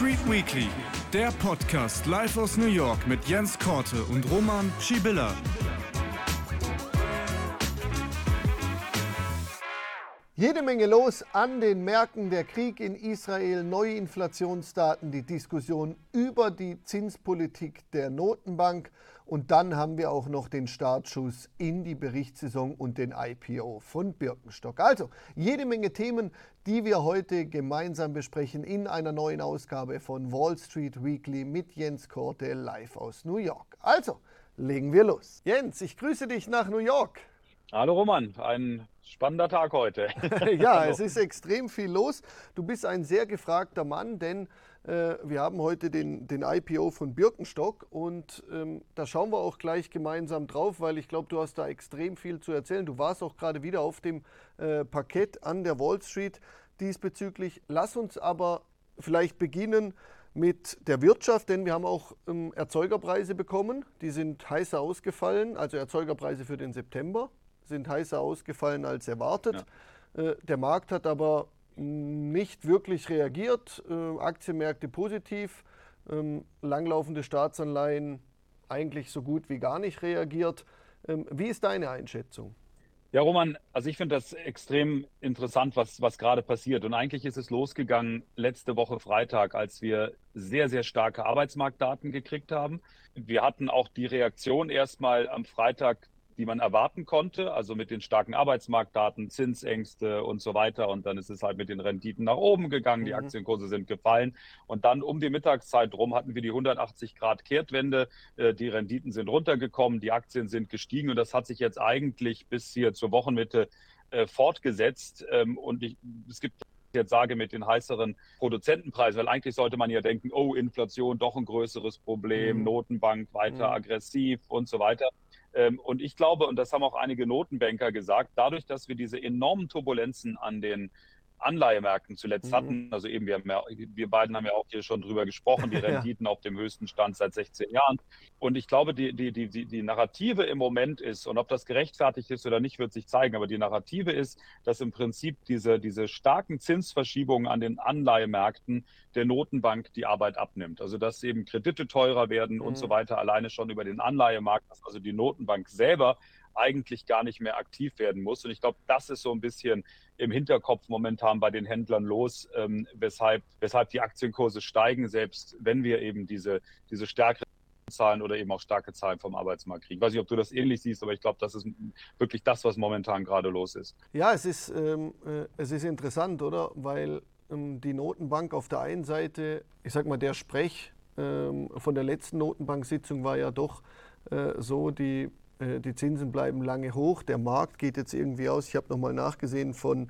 Street Weekly, der Podcast live aus New York mit Jens Korte und Roman Schibilla. Jede Menge los an den Märkten, der Krieg in Israel, neue Inflationsdaten, die Diskussion über die Zinspolitik der Notenbank und dann haben wir auch noch den Startschuss in die Berichtssaison und den IPO von Birkenstock. Also jede Menge Themen, die wir heute gemeinsam besprechen in einer neuen Ausgabe von Wall Street Weekly mit Jens Korte live aus New York. Also legen wir los. Jens, ich grüße dich nach New York. Hallo Roman, ein spannender Tag heute. ja, es ist extrem viel los. Du bist ein sehr gefragter Mann, denn wir haben heute den, den IPO von Birkenstock und ähm, da schauen wir auch gleich gemeinsam drauf, weil ich glaube, du hast da extrem viel zu erzählen. Du warst auch gerade wieder auf dem äh, Parkett an der Wall Street diesbezüglich. Lass uns aber vielleicht beginnen mit der Wirtschaft, denn wir haben auch ähm, Erzeugerpreise bekommen. Die sind heißer ausgefallen, also Erzeugerpreise für den September sind heißer ausgefallen als erwartet. Ja. Äh, der Markt hat aber nicht wirklich reagiert. Äh, Aktienmärkte positiv, ähm, langlaufende Staatsanleihen eigentlich so gut wie gar nicht reagiert. Ähm, wie ist deine Einschätzung? Ja, Roman, also ich finde das extrem interessant, was, was gerade passiert. Und eigentlich ist es losgegangen letzte Woche Freitag, als wir sehr, sehr starke Arbeitsmarktdaten gekriegt haben. Wir hatten auch die Reaktion erstmal am Freitag die man erwarten konnte, also mit den starken Arbeitsmarktdaten, Zinsängste und so weiter. Und dann ist es halt mit den Renditen nach oben gegangen, die mhm. Aktienkurse sind gefallen. Und dann um die Mittagszeit rum hatten wir die 180 Grad Kehrtwende, äh, die Renditen sind runtergekommen, die Aktien sind gestiegen und das hat sich jetzt eigentlich bis hier zur Wochenmitte äh, fortgesetzt. Ähm, und ich, es gibt jetzt sage mit den heißeren Produzentenpreisen, weil eigentlich sollte man ja denken, oh, Inflation doch ein größeres Problem, mhm. Notenbank weiter mhm. aggressiv und so weiter. Ähm, und ich glaube, und das haben auch einige Notenbanker gesagt, dadurch, dass wir diese enormen Turbulenzen an den Anleihemärkten zuletzt mhm. hatten. Also eben, wir, ja, wir, beiden haben ja auch hier schon drüber gesprochen, die Renditen ja. auf dem höchsten Stand seit 16 Jahren. Und ich glaube, die, die, die, die Narrative im Moment ist, und ob das gerechtfertigt ist oder nicht, wird sich zeigen, aber die Narrative ist, dass im Prinzip diese, diese starken Zinsverschiebungen an den Anleihemärkten der Notenbank die Arbeit abnimmt. Also dass eben Kredite teurer werden mhm. und so mhm. weiter, alleine schon über den Anleihemarkt, dass also die Notenbank selber eigentlich gar nicht mehr aktiv werden muss. Und ich glaube, das ist so ein bisschen im Hinterkopf momentan bei den Händlern los, ähm, weshalb, weshalb die Aktienkurse steigen, selbst wenn wir eben diese, diese stärkeren Zahlen oder eben auch starke Zahlen vom Arbeitsmarkt kriegen. Ich weiß nicht, ob du das ähnlich siehst, aber ich glaube, das ist wirklich das, was momentan gerade los ist. Ja, es ist, ähm, äh, es ist interessant, oder? Weil ähm, die Notenbank auf der einen Seite, ich sag mal, der Sprech ähm, von der letzten Notenbank-Sitzung war ja doch äh, so, die die Zinsen bleiben lange hoch. Der Markt geht jetzt irgendwie aus. Ich habe nochmal nachgesehen von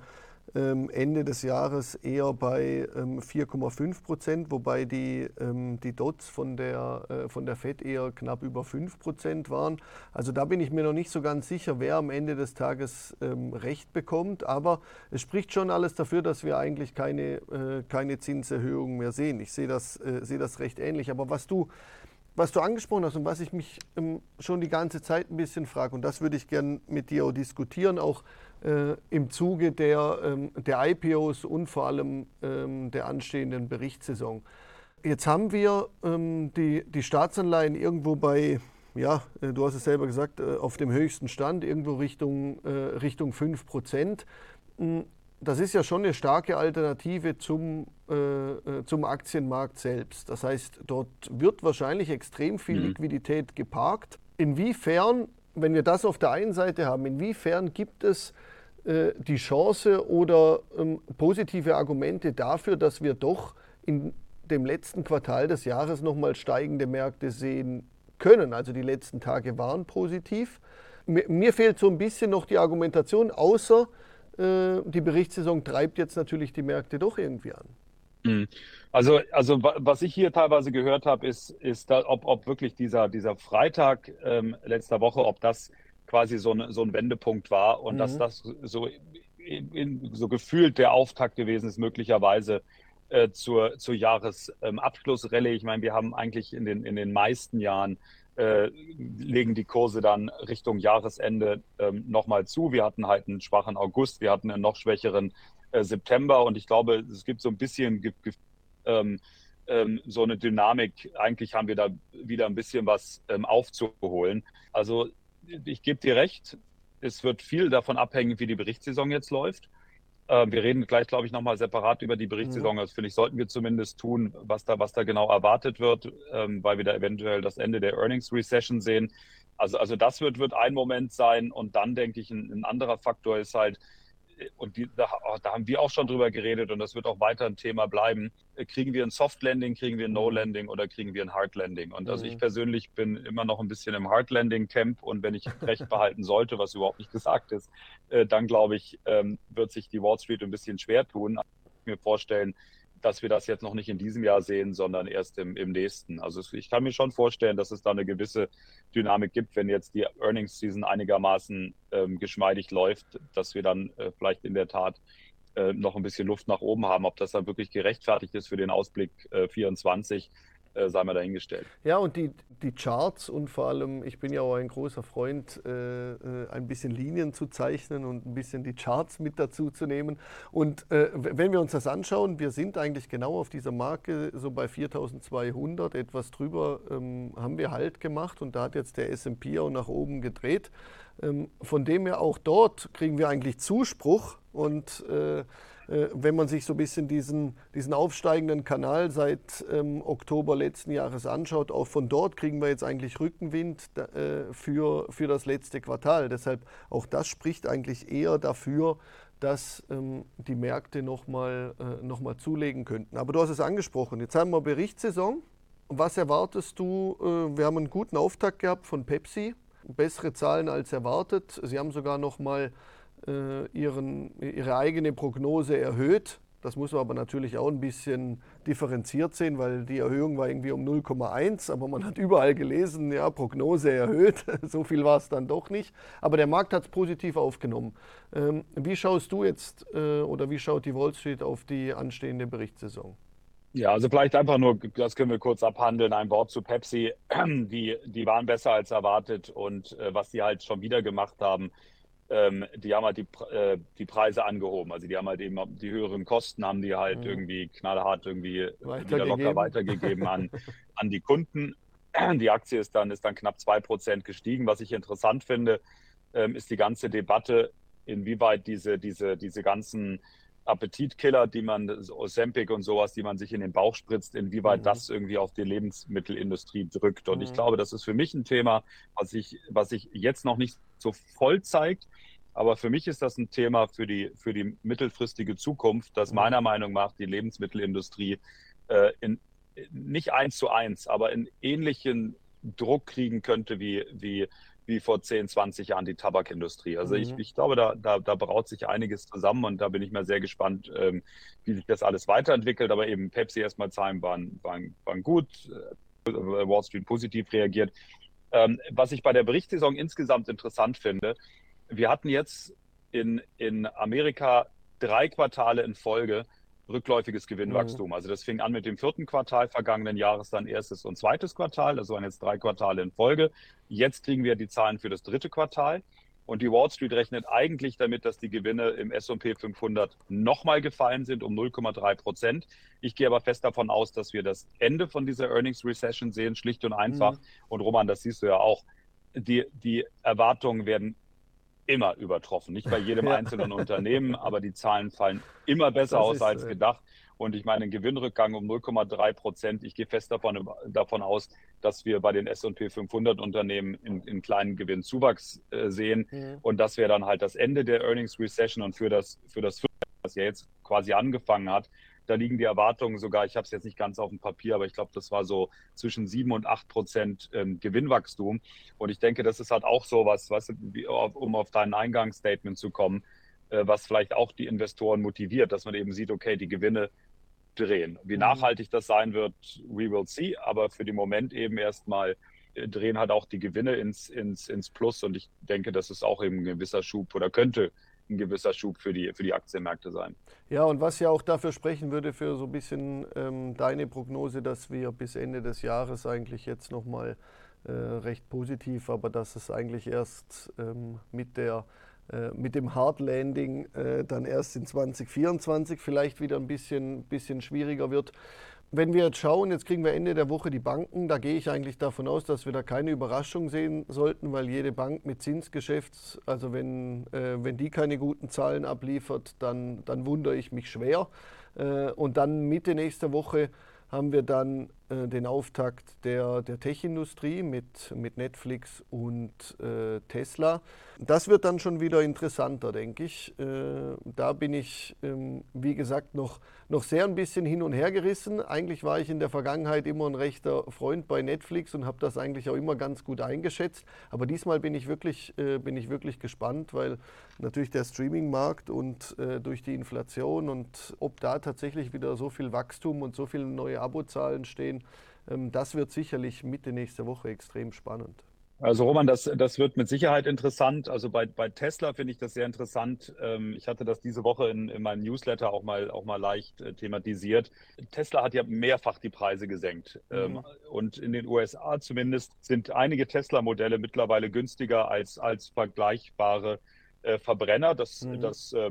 ähm, Ende des Jahres eher bei 4,5 ähm, Prozent, wobei die, ähm, die Dots von der, äh, von der FED eher knapp über 5 Prozent waren. Also da bin ich mir noch nicht so ganz sicher, wer am Ende des Tages Recht bekommt. Aber es spricht schon alles dafür, dass wir eigentlich keine, äh, keine Zinserhöhung mehr sehen. Ich sehe das, sehe das recht ähnlich. Aber was du was du angesprochen hast und was ich mich ähm, schon die ganze Zeit ein bisschen frage, und das würde ich gerne mit dir auch diskutieren, auch äh, im Zuge der, ähm, der IPOs und vor allem ähm, der anstehenden Berichtssaison. Jetzt haben wir ähm, die, die Staatsanleihen irgendwo bei, ja, äh, du hast es selber gesagt, äh, auf dem höchsten Stand, irgendwo Richtung, äh, Richtung 5 Prozent. Das ist ja schon eine starke Alternative zum, äh, äh, zum Aktienmarkt selbst. Das heißt, dort wird wahrscheinlich extrem viel mhm. Liquidität geparkt. Inwiefern, wenn wir das auf der einen Seite haben, inwiefern gibt es äh, die Chance oder ähm, positive Argumente dafür, dass wir doch in dem letzten Quartal des Jahres nochmal steigende Märkte sehen können? Also die letzten Tage waren positiv. Mir, mir fehlt so ein bisschen noch die Argumentation, außer die Berichtssaison treibt jetzt natürlich die Märkte doch irgendwie an. Mhm. Also, also was ich hier teilweise gehört habe, ist, ist da, ob, ob wirklich dieser, dieser Freitag ähm, letzter Woche, ob das quasi so, ein so ein Wendepunkt war und mhm. dass das so, in, in, so gefühlt der Auftakt gewesen ist, möglicherweise äh, zur, zur Jahresabschlussrallye. Ähm, ich meine, wir haben eigentlich in den, in den meisten Jahren äh, legen die Kurse dann Richtung Jahresende ähm, nochmal zu. Wir hatten halt einen schwachen August, wir hatten einen noch schwächeren äh, September und ich glaube, es gibt so ein bisschen ähm, ähm, so eine Dynamik. Eigentlich haben wir da wieder ein bisschen was ähm, aufzuholen. Also ich gebe dir recht, es wird viel davon abhängen, wie die Berichtssaison jetzt läuft. Ähm, wir reden gleich, glaube ich, nochmal separat über die Berichtssaison. Mhm. Das finde ich, sollten wir zumindest tun, was da, was da genau erwartet wird, ähm, weil wir da eventuell das Ende der Earnings Recession sehen. Also, also das wird, wird ein Moment sein. Und dann denke ich, ein, ein anderer Faktor ist halt, und die, da, da, haben wir auch schon drüber geredet und das wird auch weiter ein Thema bleiben. Kriegen wir ein Soft Landing, kriegen wir ein No Landing oder kriegen wir ein Hard Landing? Und also ich mhm. persönlich bin immer noch ein bisschen im Hard Landing Camp und wenn ich recht behalten sollte, was überhaupt nicht gesagt ist, äh, dann glaube ich, ähm, wird sich die Wall Street ein bisschen schwer tun. Ich mir vorstellen, dass wir das jetzt noch nicht in diesem Jahr sehen, sondern erst im, im nächsten. Also ich kann mir schon vorstellen, dass es da eine gewisse Dynamik gibt, wenn jetzt die Earnings Season einigermaßen ähm, geschmeidig läuft, dass wir dann äh, vielleicht in der Tat äh, noch ein bisschen Luft nach oben haben. Ob das dann wirklich gerechtfertigt ist für den Ausblick äh, 24, äh, sei mal dahingestellt. Ja, und die, die Charts und vor allem, ich bin ja auch ein großer Freund, äh, äh, ein bisschen Linien zu zeichnen und ein bisschen die Charts mit dazu zu nehmen. Und äh, wenn wir uns das anschauen, wir sind eigentlich genau auf dieser Marke, so bei 4200, etwas drüber ähm, haben wir Halt gemacht und da hat jetzt der SP auch nach oben gedreht. Ähm, von dem her auch dort kriegen wir eigentlich Zuspruch und äh, wenn man sich so ein bisschen diesen, diesen aufsteigenden Kanal seit ähm, Oktober letzten Jahres anschaut, auch von dort kriegen wir jetzt eigentlich Rückenwind äh, für, für das letzte Quartal. Deshalb auch das spricht eigentlich eher dafür, dass ähm, die Märkte nochmal äh, noch mal zulegen könnten. Aber du hast es angesprochen, jetzt haben wir Berichtssaison. Was erwartest du? Äh, wir haben einen guten Auftakt gehabt von Pepsi, bessere Zahlen als erwartet. Sie haben sogar nochmal äh, ihren, ihre eigene Prognose erhöht. Das muss man aber natürlich auch ein bisschen differenziert sehen, weil die Erhöhung war irgendwie um 0,1, aber man hat überall gelesen, ja, Prognose erhöht. so viel war es dann doch nicht. Aber der Markt hat es positiv aufgenommen. Ähm, wie schaust du jetzt äh, oder wie schaut die Wall Street auf die anstehende Berichtssaison? Ja, also vielleicht einfach nur, das können wir kurz abhandeln, ein Wort zu Pepsi. Die, die waren besser als erwartet und äh, was sie halt schon wieder gemacht haben, ähm, die haben halt die, äh, die Preise angehoben. Also die haben halt eben die höheren Kosten, haben die halt mhm. irgendwie knallhart irgendwie wieder locker weitergegeben an, an die Kunden. Die Aktie ist dann, ist dann knapp 2% gestiegen. Was ich interessant finde, ähm, ist die ganze Debatte, inwieweit diese, diese, diese ganzen Appetitkiller, die man, Ozempic und sowas, die man sich in den Bauch spritzt, inwieweit mhm. das irgendwie auf die Lebensmittelindustrie drückt. Und mhm. ich glaube, das ist für mich ein Thema, was sich was ich jetzt noch nicht so voll zeigt. Aber für mich ist das ein Thema für die, für die mittelfristige Zukunft, dass mhm. meiner Meinung nach die Lebensmittelindustrie äh, in, nicht eins zu eins, aber in ähnlichen Druck kriegen könnte wie, wie wie vor 10, 20 Jahren die Tabakindustrie. Also mhm. ich, ich glaube, da, da, da braut sich einiges zusammen und da bin ich mal sehr gespannt, ähm, wie sich das alles weiterentwickelt. Aber eben Pepsi erstmal Zahlen waren, waren, waren gut, äh, Wall Street positiv reagiert. Ähm, was ich bei der Berichtssaison insgesamt interessant finde, wir hatten jetzt in, in Amerika drei Quartale in Folge, rückläufiges Gewinnwachstum. Mhm. Also das fing an mit dem vierten Quartal vergangenen Jahres, dann erstes und zweites Quartal. Das waren jetzt drei Quartale in Folge. Jetzt kriegen wir die Zahlen für das dritte Quartal. Und die Wall Street rechnet eigentlich damit, dass die Gewinne im S&P 500 nochmal gefallen sind um 0,3 Prozent. Ich gehe aber fest davon aus, dass wir das Ende von dieser Earnings Recession sehen, schlicht und einfach. Mhm. Und Roman, das siehst du ja auch. Die, die Erwartungen werden immer übertroffen. Nicht bei jedem einzelnen Unternehmen, aber die Zahlen fallen immer besser das aus ist, als äh, gedacht. Und ich meine, ein Gewinnrückgang um 0,3 Prozent. Ich gehe fest davon, davon aus, dass wir bei den S&P 500 Unternehmen in, in kleinen Gewinnzuwachs äh, sehen. Mhm. Und das wäre dann halt das Ende der Earnings Recession und für das, für das, was ja jetzt quasi angefangen hat, da liegen die Erwartungen sogar, ich habe es jetzt nicht ganz auf dem Papier, aber ich glaube, das war so zwischen 7 und 8 Prozent ähm, Gewinnwachstum. Und ich denke, das ist halt auch so was, wie, um auf dein Eingangsstatement zu kommen, äh, was vielleicht auch die Investoren motiviert, dass man eben sieht, okay, die Gewinne drehen. Wie mhm. nachhaltig das sein wird, we will see, aber für den Moment eben erstmal äh, drehen halt auch die Gewinne ins, ins, ins Plus und ich denke, das ist auch eben ein gewisser Schub oder könnte ein gewisser Schub für die, für die Aktienmärkte sein. Ja, und was ja auch dafür sprechen würde, für so ein bisschen ähm, deine Prognose, dass wir bis Ende des Jahres eigentlich jetzt nochmal äh, recht positiv, aber dass es eigentlich erst ähm, mit, der, äh, mit dem Hard Landing äh, dann erst in 2024 vielleicht wieder ein bisschen, bisschen schwieriger wird. Wenn wir jetzt schauen, jetzt kriegen wir Ende der Woche die Banken, da gehe ich eigentlich davon aus, dass wir da keine Überraschung sehen sollten, weil jede Bank mit Zinsgeschäfts, also wenn, äh, wenn die keine guten Zahlen abliefert, dann, dann wundere ich mich schwer. Äh, und dann Mitte nächster Woche haben wir dann äh, den Auftakt der, der Tech-Industrie mit, mit Netflix und äh, Tesla. Das wird dann schon wieder interessanter, denke ich. Äh, da bin ich, ähm, wie gesagt, noch, noch sehr ein bisschen hin und her gerissen. Eigentlich war ich in der Vergangenheit immer ein rechter Freund bei Netflix und habe das eigentlich auch immer ganz gut eingeschätzt. Aber diesmal bin ich wirklich, äh, bin ich wirklich gespannt, weil natürlich der Streaming-Markt und äh, durch die Inflation und ob da tatsächlich wieder so viel Wachstum und so viele neue Abozahlen stehen, ähm, das wird sicherlich Mitte nächster Woche extrem spannend. Also Roman, das, das wird mit Sicherheit interessant. Also bei, bei Tesla finde ich das sehr interessant. Ähm, ich hatte das diese Woche in, in meinem Newsletter auch mal, auch mal leicht äh, thematisiert. Tesla hat ja mehrfach die Preise gesenkt. Ähm, mhm. Und in den USA zumindest sind einige Tesla-Modelle mittlerweile günstiger als, als vergleichbare äh, Verbrenner. Das, mhm. das äh,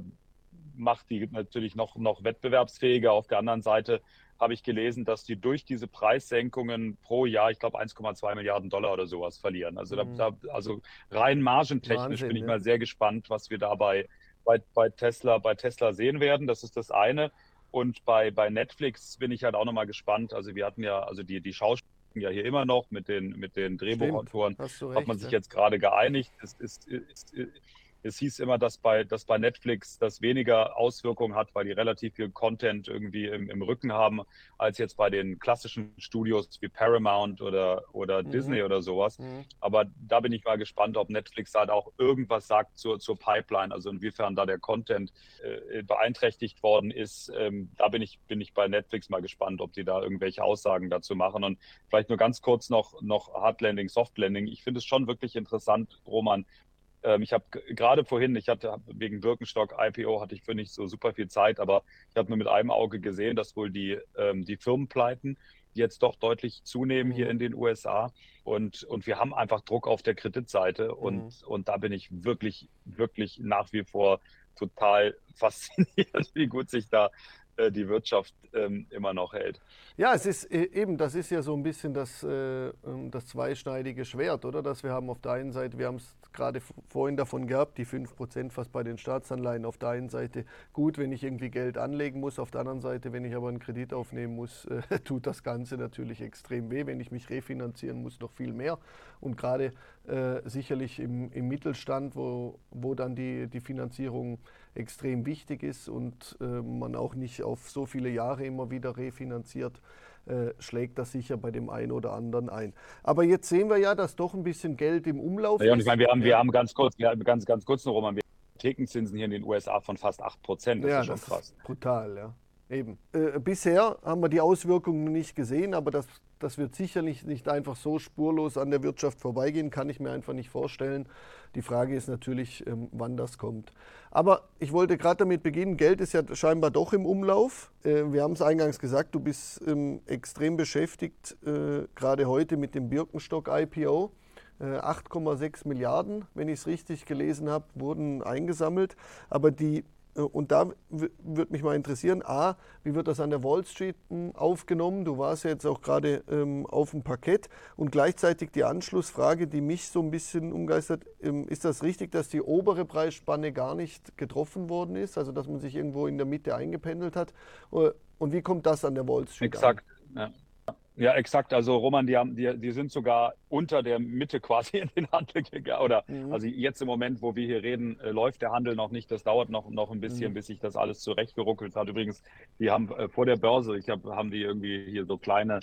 macht die natürlich noch, noch wettbewerbsfähiger. Auf der anderen Seite habe ich gelesen, dass die durch diese Preissenkungen pro Jahr, ich glaube, 1,2 Milliarden Dollar oder sowas verlieren. Also, mhm. da, also rein margentechnisch Wahnsinn, bin ich ja. mal sehr gespannt, was wir dabei bei, bei, Tesla, bei Tesla sehen werden. Das ist das eine. Und bei, bei Netflix bin ich halt auch nochmal gespannt. Also wir hatten ja, also die, die Schauspieler ja hier immer noch mit den, mit den Drehbuchautoren. Hat man sich jetzt gerade geeinigt. Es ist, ist, ist, es hieß immer, dass bei, dass bei Netflix das weniger Auswirkungen hat, weil die relativ viel Content irgendwie im, im Rücken haben, als jetzt bei den klassischen Studios wie Paramount oder, oder mhm. Disney oder sowas. Mhm. Aber da bin ich mal gespannt, ob Netflix da auch irgendwas sagt zur, zur Pipeline, also inwiefern da der Content äh, beeinträchtigt worden ist. Ähm, da bin ich, bin ich bei Netflix mal gespannt, ob die da irgendwelche Aussagen dazu machen. Und vielleicht nur ganz kurz noch, noch Hard Landing, Soft Landing. Ich finde es schon wirklich interessant, Roman, ähm, ich habe gerade vorhin, ich hatte wegen Birkenstock IPO hatte ich für nicht so super viel Zeit, aber ich habe nur mit einem Auge gesehen, dass wohl die, ähm, die Firmenpleiten jetzt doch deutlich zunehmen hier mhm. in den USA. Und, und wir haben einfach Druck auf der Kreditseite. Und, mhm. und da bin ich wirklich, wirklich nach wie vor total fasziniert, wie gut sich da äh, die Wirtschaft ähm, immer noch hält. Ja, es ist äh, eben, das ist ja so ein bisschen das, äh, ähm, das zweischneidige Schwert, oder? Dass wir haben auf der einen Seite, wir haben es gerade vorhin davon gehabt, die 5% fast bei den Staatsanleihen. Auf der einen Seite gut, wenn ich irgendwie Geld anlegen muss, auf der anderen Seite, wenn ich aber einen Kredit aufnehmen muss, äh, tut das Ganze natürlich extrem weh. Wenn ich mich refinanzieren muss, noch viel mehr. Und gerade äh, sicherlich im, im Mittelstand, wo, wo dann die, die Finanzierung extrem wichtig ist und äh, man auch nicht auf so viele Jahre immer wieder refinanziert, äh, schlägt das sicher bei dem einen oder anderen ein. Aber jetzt sehen wir ja, dass doch ein bisschen Geld im Umlauf ja, ist. Und ich meine, wir haben, wir haben ganz kurz, wir haben ganz, ganz kurz noch, Roman, wir haben Thekenzinsen hier in den USA von fast 8 Prozent. Das ja, ist schon das krass. Ist brutal, ja. Eben. Äh, bisher haben wir die Auswirkungen nicht gesehen, aber das, das wird sicherlich nicht einfach so spurlos an der Wirtschaft vorbeigehen, kann ich mir einfach nicht vorstellen. Die Frage ist natürlich, ähm, wann das kommt. Aber ich wollte gerade damit beginnen, Geld ist ja scheinbar doch im Umlauf. Äh, wir haben es eingangs gesagt, du bist ähm, extrem beschäftigt, äh, gerade heute mit dem Birkenstock-IPO. 8,6 äh, Milliarden, wenn ich es richtig gelesen habe, wurden eingesammelt. Aber die und da würde mich mal interessieren, A, wie wird das an der Wall Street hm, aufgenommen? Du warst ja jetzt auch gerade ähm, auf dem Parkett. Und gleichzeitig die Anschlussfrage, die mich so ein bisschen umgeistert, ähm, ist das richtig, dass die obere Preisspanne gar nicht getroffen worden ist? Also dass man sich irgendwo in der Mitte eingependelt hat? Äh, und wie kommt das an der Wall Street Exakt, an? Ja. Ja, exakt. Also Roman, die, haben, die, die sind sogar unter der Mitte quasi in den Handel gegangen. Oder mhm. also jetzt im Moment, wo wir hier reden, äh, läuft der Handel noch nicht. Das dauert noch, noch ein bisschen, mhm. bis sich das alles zurechtgeruckelt hat. Übrigens, die haben äh, vor der Börse, ich hab, haben die irgendwie hier so kleine,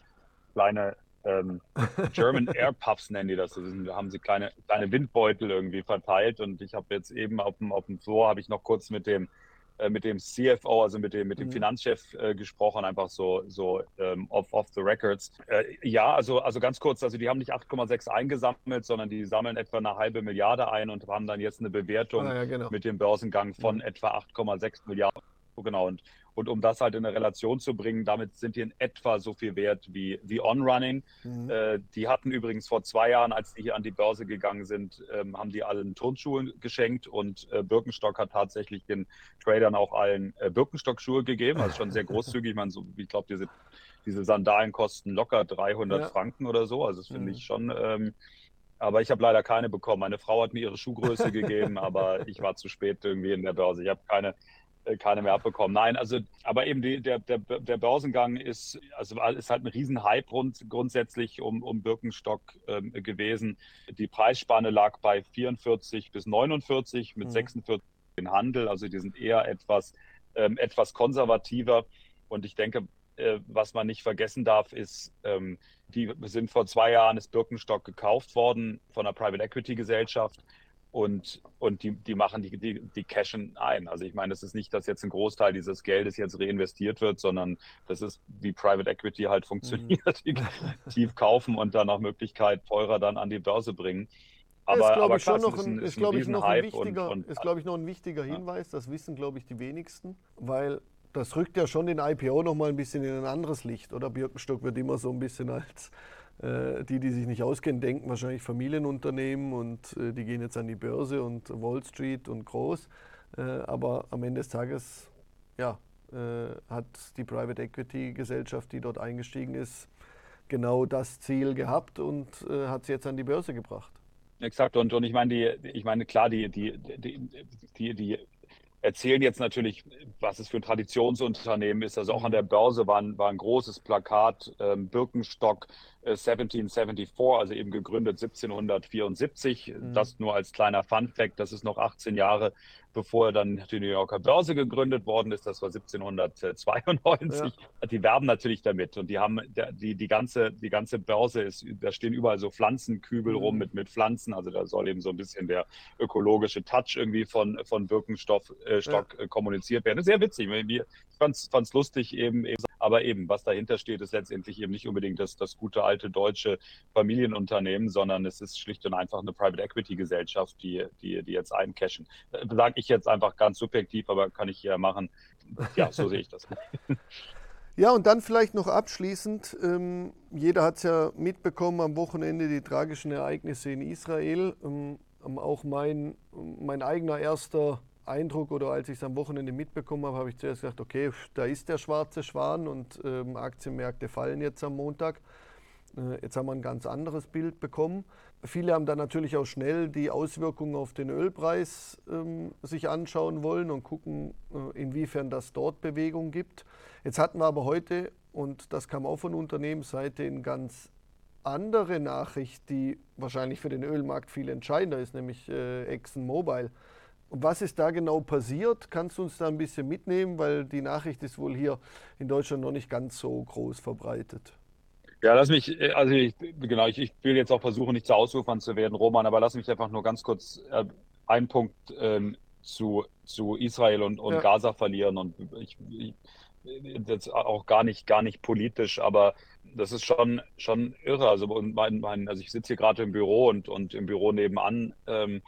kleine ähm, German Air Puffs nennen die das. Da haben sie kleine, kleine Windbeutel irgendwie verteilt. Und ich habe jetzt eben auf dem, auf dem Floor, habe ich noch kurz mit dem mit dem CFO, also mit dem, mit dem mhm. Finanzchef äh, gesprochen, einfach so, so ähm, off, off the records. Äh, ja, also, also ganz kurz, also die haben nicht 8,6 eingesammelt, sondern die sammeln etwa eine halbe Milliarde ein und haben dann jetzt eine Bewertung ah, ja, genau. mit dem Börsengang von mhm. etwa 8,6 Milliarden. Genau, und, und um das halt in eine Relation zu bringen, damit sind die in etwa so viel wert wie, wie On-Running. Mhm. Äh, die hatten übrigens vor zwei Jahren, als die hier an die Börse gegangen sind, ähm, haben die allen Turnschuhe geschenkt und äh, Birkenstock hat tatsächlich den Tradern auch allen äh, Birkenstock-Schuhe gegeben, also schon sehr großzügig. Ich, meine, so, ich glaube, die sind diese Sandalen kosten locker 300 ja. Franken oder so. Also das finde mhm. ich schon. Ähm, aber ich habe leider keine bekommen. Meine Frau hat mir ihre Schuhgröße gegeben, aber ich war zu spät irgendwie in der Börse. Ich habe keine, äh, keine mehr abbekommen. Nein, also, aber eben die, der, der, der Börsengang ist, also ist halt ein Riesenhype rund, grundsätzlich um, um Birkenstock ähm, gewesen. Die Preisspanne lag bei 44 bis 49 mit mhm. 46 in Handel. Also die sind eher etwas, ähm, etwas konservativer. Und ich denke, äh, was man nicht vergessen darf, ist, ähm, die sind vor zwei Jahren ist Birkenstock gekauft worden von einer Private Equity Gesellschaft und, und die, die machen die, die, die cashen ein. Also ich meine, es ist nicht, dass jetzt ein Großteil dieses Geldes jetzt reinvestiert wird, sondern das ist, wie Private Equity halt funktioniert. Mhm. Tief kaufen und dann nach Möglichkeit teurer dann an die Börse bringen. Aber, ist, aber klar, noch ein, ist, glaube ich, noch ein wichtiger, und, und, ist, glaube ich, noch ein wichtiger Hinweis. Das wissen, glaube ich, die wenigsten, weil das rückt ja schon den IPO noch mal ein bisschen in ein anderes Licht, oder? Birkenstock wird immer so ein bisschen als die, die sich nicht auskennen, denken wahrscheinlich Familienunternehmen und äh, die gehen jetzt an die Börse und Wall Street und groß. Äh, aber am Ende des Tages, ja, äh, hat die Private Equity Gesellschaft, die dort eingestiegen ist, genau das Ziel gehabt und äh, hat es jetzt an die Börse gebracht. Exakt, und, und ich meine, die, ich meine, klar, die, die, die, die, die erzählen jetzt natürlich, was es für ein Traditionsunternehmen ist. Also auch an der Börse war ein, war ein großes Plakat, ähm, Birkenstock 1774, äh, also eben gegründet 1774. Mhm. Das nur als kleiner Fun-Fact, das ist noch 18 Jahre bevor dann die New Yorker Börse gegründet worden ist. Das war 1792. Ja. Die werben natürlich damit und die haben die, die, ganze, die ganze Börse ist, da stehen überall so Pflanzenkübel mhm. rum mit, mit Pflanzen. Also da soll eben so ein bisschen der ökologische Touch irgendwie von, von Birkenstock äh, ja. Äh, kommuniziert werden. Sehr witzig. Ich fand es lustig eben, eben aber eben, was dahinter steht, ist letztendlich eben nicht unbedingt das, das gute alte deutsche Familienunternehmen, sondern es ist schlicht und einfach eine Private Equity Gesellschaft, die, die, die jetzt eincashen. Sage ich jetzt einfach ganz subjektiv, aber kann ich ja machen. Ja, so sehe ich das. Ja, und dann vielleicht noch abschließend, ähm, jeder hat es ja mitbekommen am Wochenende die tragischen Ereignisse in Israel. Ähm, auch mein, mein eigener erster Eindruck oder als ich es am Wochenende mitbekommen habe, habe ich zuerst gesagt, okay, da ist der schwarze Schwan und ähm, Aktienmärkte fallen jetzt am Montag. Äh, jetzt haben wir ein ganz anderes Bild bekommen. Viele haben dann natürlich auch schnell die Auswirkungen auf den Ölpreis ähm, sich anschauen wollen und gucken, äh, inwiefern das dort Bewegung gibt. Jetzt hatten wir aber heute, und das kam auch von Unternehmensseite, eine ganz andere Nachricht, die wahrscheinlich für den Ölmarkt viel entscheidender ist, nämlich äh, ExxonMobil. Was ist da genau passiert? Kannst du uns da ein bisschen mitnehmen, weil die Nachricht ist wohl hier in Deutschland noch nicht ganz so groß verbreitet. Ja, lass mich, äh, also ich, genau, ich, ich will jetzt auch versuchen, nicht zu ausufern zu werden, Roman, aber lass mich einfach nur ganz kurz äh, einen Punkt ähm, zu, zu Israel und, und ja. Gaza verlieren und ich, ich jetzt auch gar nicht, gar nicht politisch, aber das ist schon, schon irre. Also, und mein, mein, also ich sitze hier gerade im Büro und, und im Büro nebenan ähm,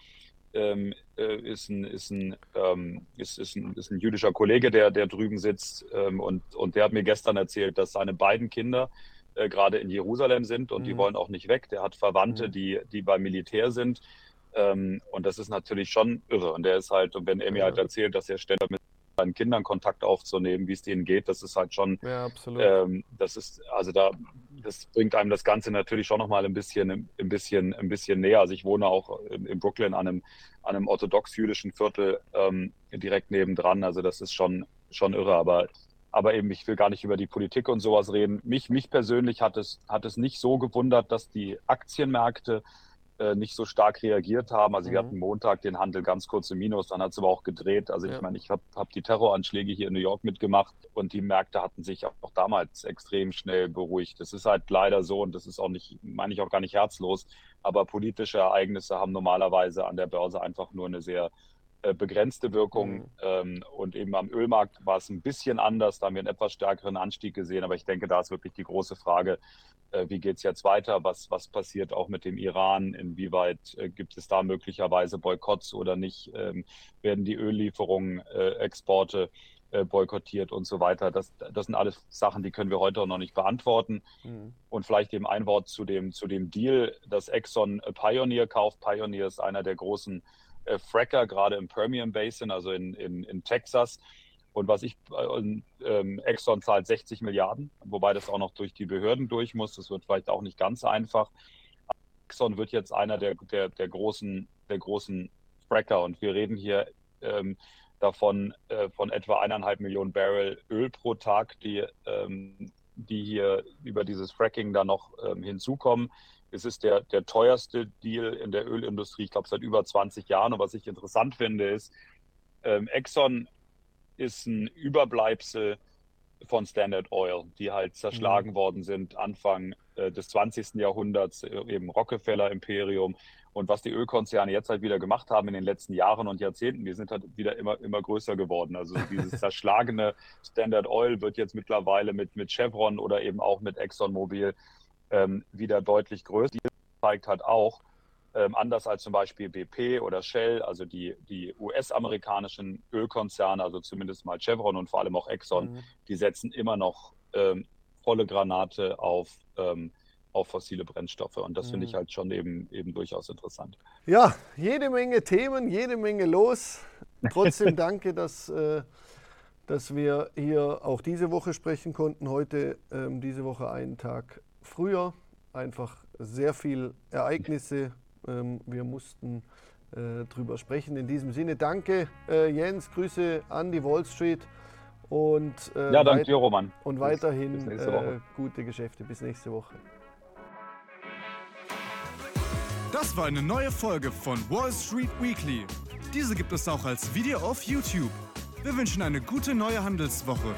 ähm, äh, ist, ein, ist, ein, ähm, ist, ist, ein, ist ein jüdischer Kollege, der, der drüben sitzt. Ähm, und, und der hat mir gestern erzählt, dass seine beiden Kinder äh, gerade in Jerusalem sind und mhm. die wollen auch nicht weg. Der hat Verwandte, mhm. die, die beim Militär sind. Ähm, und das ist natürlich schon irre. Und der ist halt, und wenn er mir ja. halt erzählt, dass er ständig mit seinen Kindern Kontakt aufzunehmen, wie es denen geht, das ist halt schon, ja, absolut. Ähm, das ist, also da, das bringt einem das Ganze natürlich schon nochmal ein bisschen, ein bisschen, ein bisschen näher. Also ich wohne auch in, in Brooklyn an einem, an einem orthodox-jüdischen Viertel ähm, direkt nebendran. Also das ist schon, schon irre. Aber, aber eben, ich will gar nicht über die Politik und sowas reden. Mich, mich persönlich hat es, hat es nicht so gewundert, dass die Aktienmärkte äh, nicht so stark reagiert haben. Also mhm. wir hatten Montag den Handel ganz kurz im Minus, dann hat es aber auch gedreht. Also ja. ich meine, ich habe hab die Terroranschläge hier in New York mitgemacht und die Märkte hatten sich auch, auch damals extrem schnell beruhigt. Das ist halt leider so und das ist auch nicht, meine ich auch gar nicht herzlos, aber politische Ereignisse haben normalerweise an der Börse einfach nur eine sehr begrenzte Wirkung. Mhm. Ähm, und eben am Ölmarkt war es ein bisschen anders. Da haben wir einen etwas stärkeren Anstieg gesehen. Aber ich denke, da ist wirklich die große Frage, äh, wie geht es jetzt weiter? Was, was passiert auch mit dem Iran? Inwieweit äh, gibt es da möglicherweise Boykotts oder nicht? Ähm, werden die Öllieferungen, Exporte boykottiert und so weiter. Das, das sind alles Sachen, die können wir heute auch noch nicht beantworten. Mhm. Und vielleicht eben ein Wort zu dem, zu dem Deal, dass Exxon Pioneer kauft. Pioneer ist einer der großen äh, Fracker, gerade im Permian Basin, also in, in, in Texas. Und was ich, äh, Exxon zahlt 60 Milliarden, wobei das auch noch durch die Behörden durch muss. Das wird vielleicht auch nicht ganz einfach. Exxon wird jetzt einer der, der, der großen, der großen Fracker und wir reden hier ähm, davon äh, von etwa eineinhalb Millionen Barrel Öl pro Tag, die, ähm, die hier über dieses Fracking da noch ähm, hinzukommen. Es ist der, der teuerste Deal in der Ölindustrie, ich glaube, seit über 20 Jahren. Und was ich interessant finde, ist, ähm, Exxon ist ein Überbleibsel von Standard Oil, die halt zerschlagen mhm. worden sind Anfang äh, des 20. Jahrhunderts, äh, eben Rockefeller Imperium. Und was die Ölkonzerne jetzt halt wieder gemacht haben in den letzten Jahren und Jahrzehnten, die sind halt wieder immer, immer größer geworden. Also dieses zerschlagene Standard Oil wird jetzt mittlerweile mit, mit Chevron oder eben auch mit ExxonMobil ähm, wieder deutlich größer. Die zeigt halt auch, ähm, anders als zum Beispiel BP oder Shell, also die, die US-amerikanischen Ölkonzerne, also zumindest mal Chevron und vor allem auch Exxon, mhm. die setzen immer noch ähm, volle Granate auf, ähm, auf fossile Brennstoffe. Und das mhm. finde ich mhm. halt schon eben, eben durchaus interessant. Ja, jede Menge Themen, jede Menge los. Trotzdem danke, dass, äh, dass wir hier auch diese Woche sprechen konnten. Heute, ähm, diese Woche einen Tag früher. Einfach sehr viel Ereignisse. Ähm, wir mussten äh, drüber sprechen. In diesem Sinne, danke äh, Jens, Grüße an die Wall Street und, äh, ja, danke dir, Roman. und weiterhin bis äh, gute Geschäfte. Bis nächste Woche. Das war eine neue Folge von Wall Street Weekly. Diese gibt es auch als Video auf YouTube. Wir wünschen eine gute neue Handelswoche.